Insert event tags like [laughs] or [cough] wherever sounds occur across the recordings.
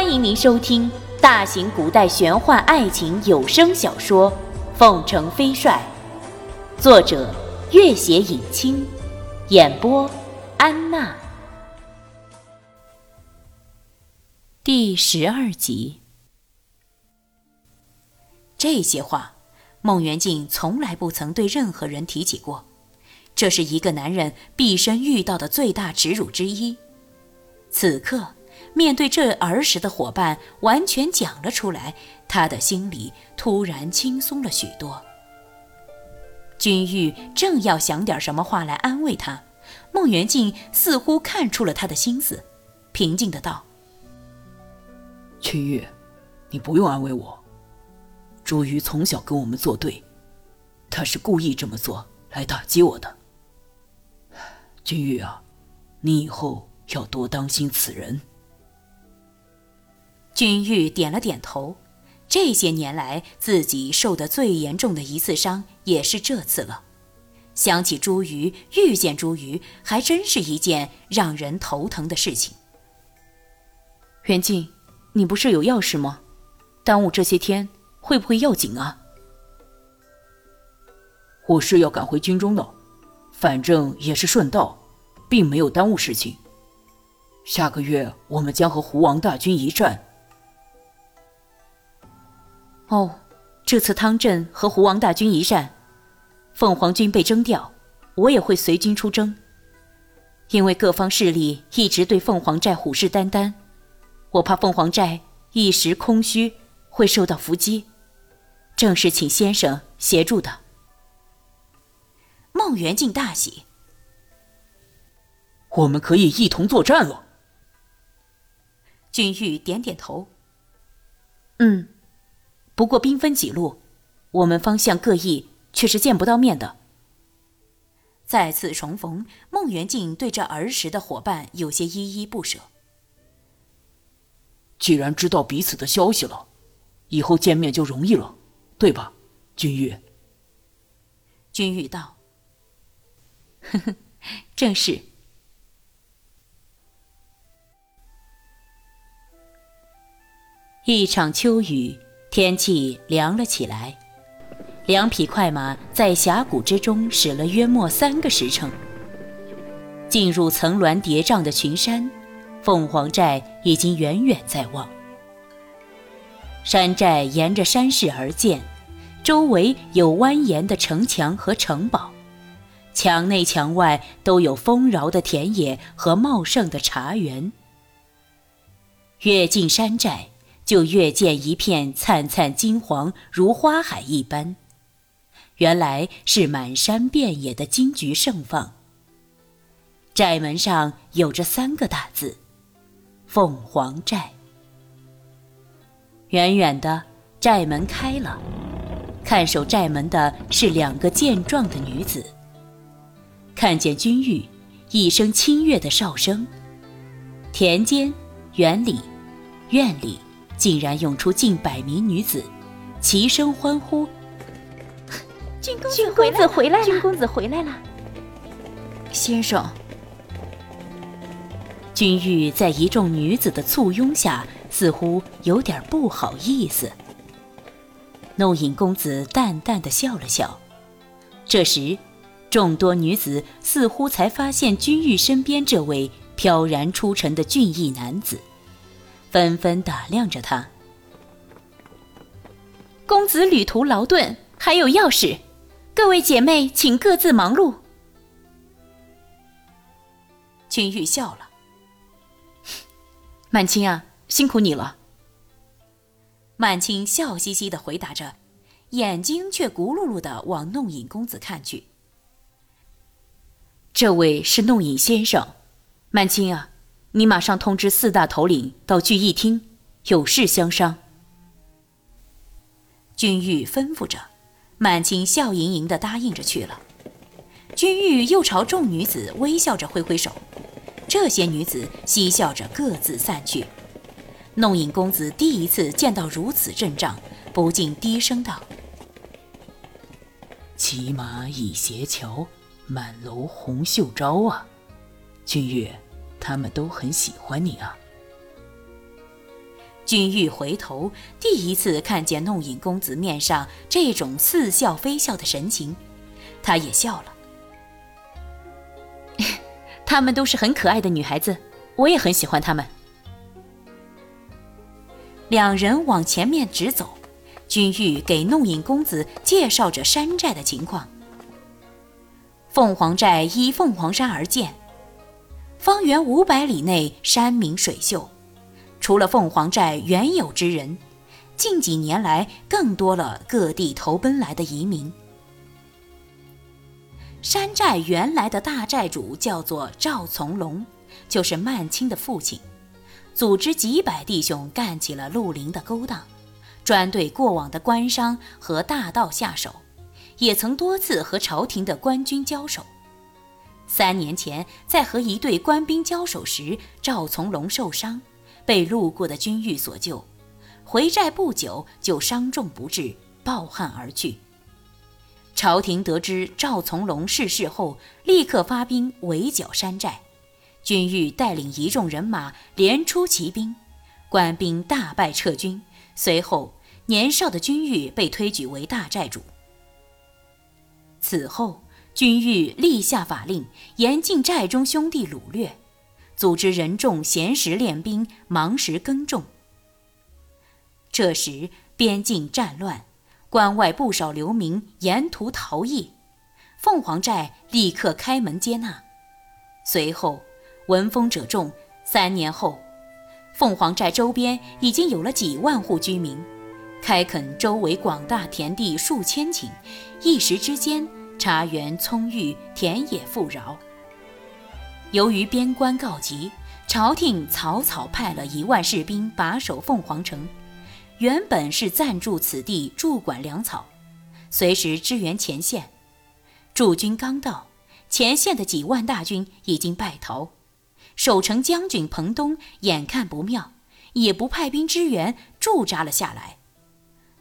欢迎您收听大型古代玄幻爱情有声小说《凤城飞帅》，作者：月写影清，演播：安娜。第十二集。这些话，孟元敬从来不曾对任何人提起过，这是一个男人毕生遇到的最大耻辱之一。此刻。面对这儿时的伙伴，完全讲了出来，他的心里突然轻松了许多。君玉正要想点什么话来安慰他，孟元敬似乎看出了他的心思，平静的道：“君玉，你不用安慰我。朱瑜从小跟我们作对，他是故意这么做来打击我的。君玉啊，你以后要多当心此人。”君玉点了点头，这些年来自己受的最严重的一次伤也是这次了。想起朱瑜，遇见朱瑜，还真是一件让人头疼的事情。袁静，你不是有要事吗？耽误这些天会不会要紧啊？我是要赶回军中的，反正也是顺道，并没有耽误事情。下个月我们将和胡王大军一战。哦，这次汤镇和胡王大军一战，凤凰军被征调，我也会随军出征。因为各方势力一直对凤凰寨虎视眈眈，我怕凤凰寨一时空虚会受到伏击，正是请先生协助的。孟元敬大喜，我们可以一同作战了。君玉点点头，嗯。不过兵分几路，我们方向各异，却是见不到面的。再次重逢，孟元敬对这儿时的伙伴有些依依不舍。既然知道彼此的消息了，以后见面就容易了，对吧，君玉？君玉道：“呵呵，正是。”一场秋雨。天气凉了起来，两匹快马在峡谷之中驶了约莫三个时辰，进入层峦叠嶂的群山，凤凰寨已经远远在望。山寨沿着山势而建，周围有蜿蜒的城墙和城堡，墙内墙外都有丰饶的田野和茂盛的茶园。越进山寨。就越见一片灿灿金黄，如花海一般。原来是满山遍野的金菊盛放。寨门上有着三个大字：“凤凰寨”。远远的，寨门开了，看守寨门的是两个健壮的女子。看见君玉，一声清越的哨声，田间、园里、院里。竟然涌出近百名女子，齐声欢呼：“ [laughs] 君公子回来了！君公子回来了！”先生，君玉在一众女子的簇拥下，似乎有点不好意思。弄影公子淡淡的笑了笑。这时，众多女子似乎才发现君玉身边这位飘然出尘的俊逸男子。纷纷打量着他。公子旅途劳顿，还有要事，各位姐妹请各自忙碌。君玉笑了：“ [laughs] 曼青啊，辛苦你了。”曼青笑嘻嘻的回答着，眼睛却咕噜噜的往弄影公子看去。这位是弄影先生，曼青啊。你马上通知四大头领到聚义厅，有事相商。君玉吩咐着，满清笑盈盈的答应着去了。君玉又朝众女子微笑着挥挥手，这些女子嬉笑着各自散去。弄影公子第一次见到如此阵仗，不禁低声道：“骑马倚斜桥，满楼红袖招啊，君玉。”他们都很喜欢你啊！君玉回头，第一次看见弄影公子面上这种似笑非笑的神情，他也笑了。[laughs] 她们都是很可爱的女孩子，我也很喜欢她们。两人往前面直走，君玉给弄影公子介绍着山寨的情况。凤凰寨依凤凰山而建，方圆五百里内山明水秀。除了凤凰寨原有之人，近几年来更多了各地投奔来的移民。山寨原来的大寨主叫做赵从龙，就是曼青的父亲，组织几百弟兄干起了绿林的勾当，专对过往的官商和大盗下手，也曾多次和朝廷的官军交手。三年前在和一队官兵交手时，赵从龙受伤。被路过的军玉所救，回寨不久就伤重不治，抱憾而去。朝廷得知赵从龙逝世后，立刻发兵围剿山寨。军玉带领一众人马连出骑兵，官兵大败撤军。随后，年少的军玉被推举为大寨主。此后，军玉立下法令，严禁寨中兄弟掳掠。组织人众闲时练兵，忙时耕种。这时边境战乱，关外不少流民沿途逃逸，凤凰寨立刻开门接纳。随后闻风者众，三年后，凤凰寨周边已经有了几万户居民，开垦周围广大田地数千顷，一时之间茶园葱郁，田野富饶。由于边关告急，朝廷草草派了一万士兵把守凤凰城，原本是暂驻此地驻管粮草，随时支援前线。驻军刚到，前线的几万大军已经败逃。守城将军彭东眼看不妙，也不派兵支援，驻扎了下来。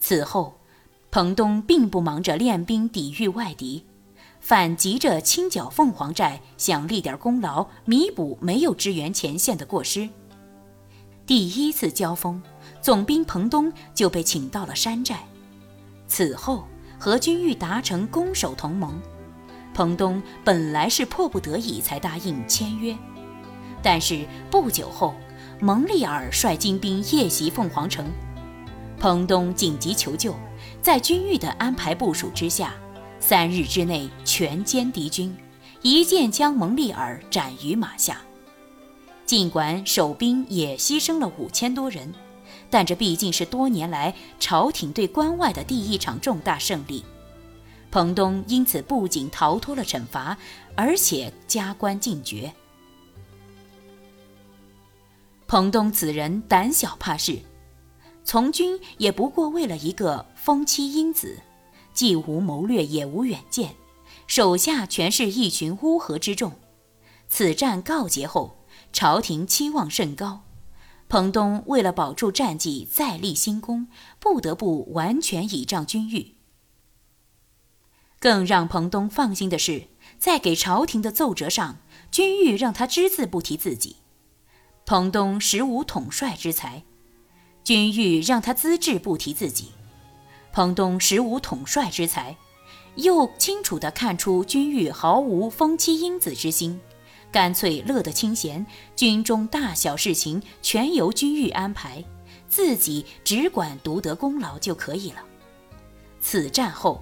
此后，彭东并不忙着练兵抵御外敌。反急着清剿凤凰寨，想立点功劳，弥补没有支援前线的过失。第一次交锋，总兵彭东就被请到了山寨。此后和军玉达成攻守同盟。彭东本来是迫不得已才答应签约，但是不久后，蒙利尔率精兵夜袭凤凰城，彭东紧急求救，在军玉的安排部署之下。三日之内全歼敌军，一剑将蒙利尔斩于马下。尽管守兵也牺牲了五千多人，但这毕竟是多年来朝廷对关外的第一场重大胜利。彭东因此不仅逃脱了惩罚，而且加官进爵。彭东此人胆小怕事，从军也不过为了一个封妻英子。既无谋略，也无远见，手下全是一群乌合之众。此战告捷后，朝廷期望甚高。彭东为了保住战绩，再立新功，不得不完全倚仗军誉。更让彭东放心的是，在给朝廷的奏折上，军誉让他只字不提自己。彭东实无统帅之才，军誉让他资质不提自己。彭东实无统帅之才，又清楚地看出君玉毫无封妻英子之心，干脆乐得清闲，军中大小事情全由君玉安排，自己只管独得功劳就可以了。此战后，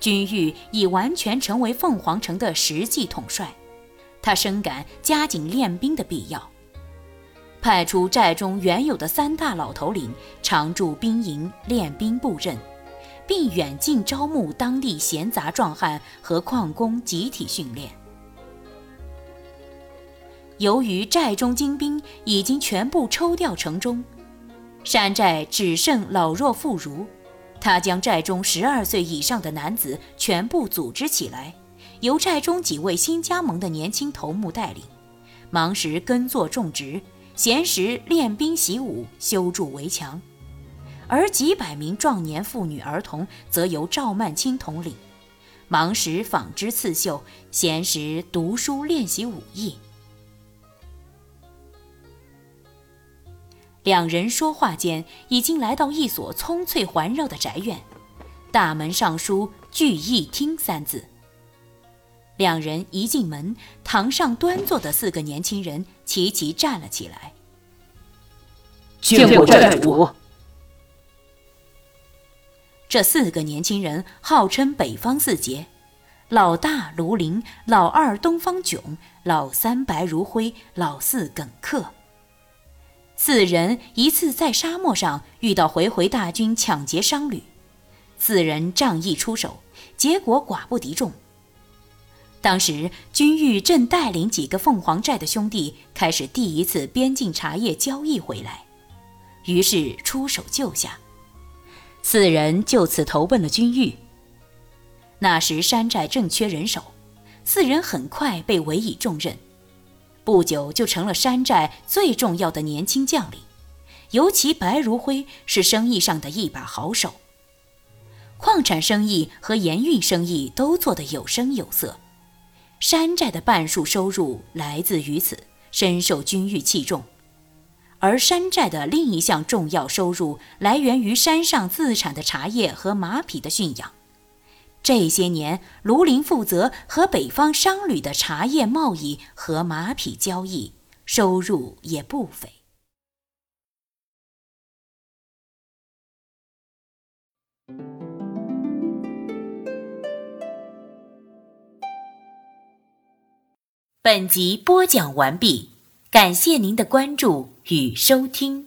君玉已完全成为凤凰城的实际统帅，他深感加紧练兵的必要，派出寨中原有的三大老头领常驻兵营练兵布阵。并远近招募当地闲杂壮汉和矿工集体训练。由于寨中精兵已经全部抽调城中，山寨只剩老弱妇孺。他将寨中十二岁以上的男子全部组织起来，由寨中几位新加盟的年轻头目带领，忙时耕作种植，闲时练兵习武，修筑围墙。而几百名壮年妇女儿童则由赵曼青统领，忙时纺织刺绣，闲时读书练习武艺。两人说话间，已经来到一所葱翠环绕的宅院，大门上书“聚义厅”三字。两人一进门，堂上端坐的四个年轻人齐齐站了起来。见过寨主。这四个年轻人号称北方四杰：老大卢林，老二东方炯，老三白如辉，老四耿克。四人一次在沙漠上遇到回回大军抢劫商旅，四人仗义出手，结果寡不敌众。当时君玉正带领几个凤凰寨的兄弟开始第一次边境茶叶交易回来，于是出手救下，四人就此投奔了君玉。那时山寨正缺人手，四人很快被委以重任。不久就成了山寨最重要的年轻将领，尤其白如辉是生意上的一把好手，矿产生意和盐运生意都做得有声有色，山寨的半数收入来自于此，深受君玉器重。而山寨的另一项重要收入来源于山上自产的茶叶和马匹的驯养。这些年，卢林负责和北方商旅的茶叶贸易和马匹交易，收入也不菲。本集播讲完毕，感谢您的关注与收听。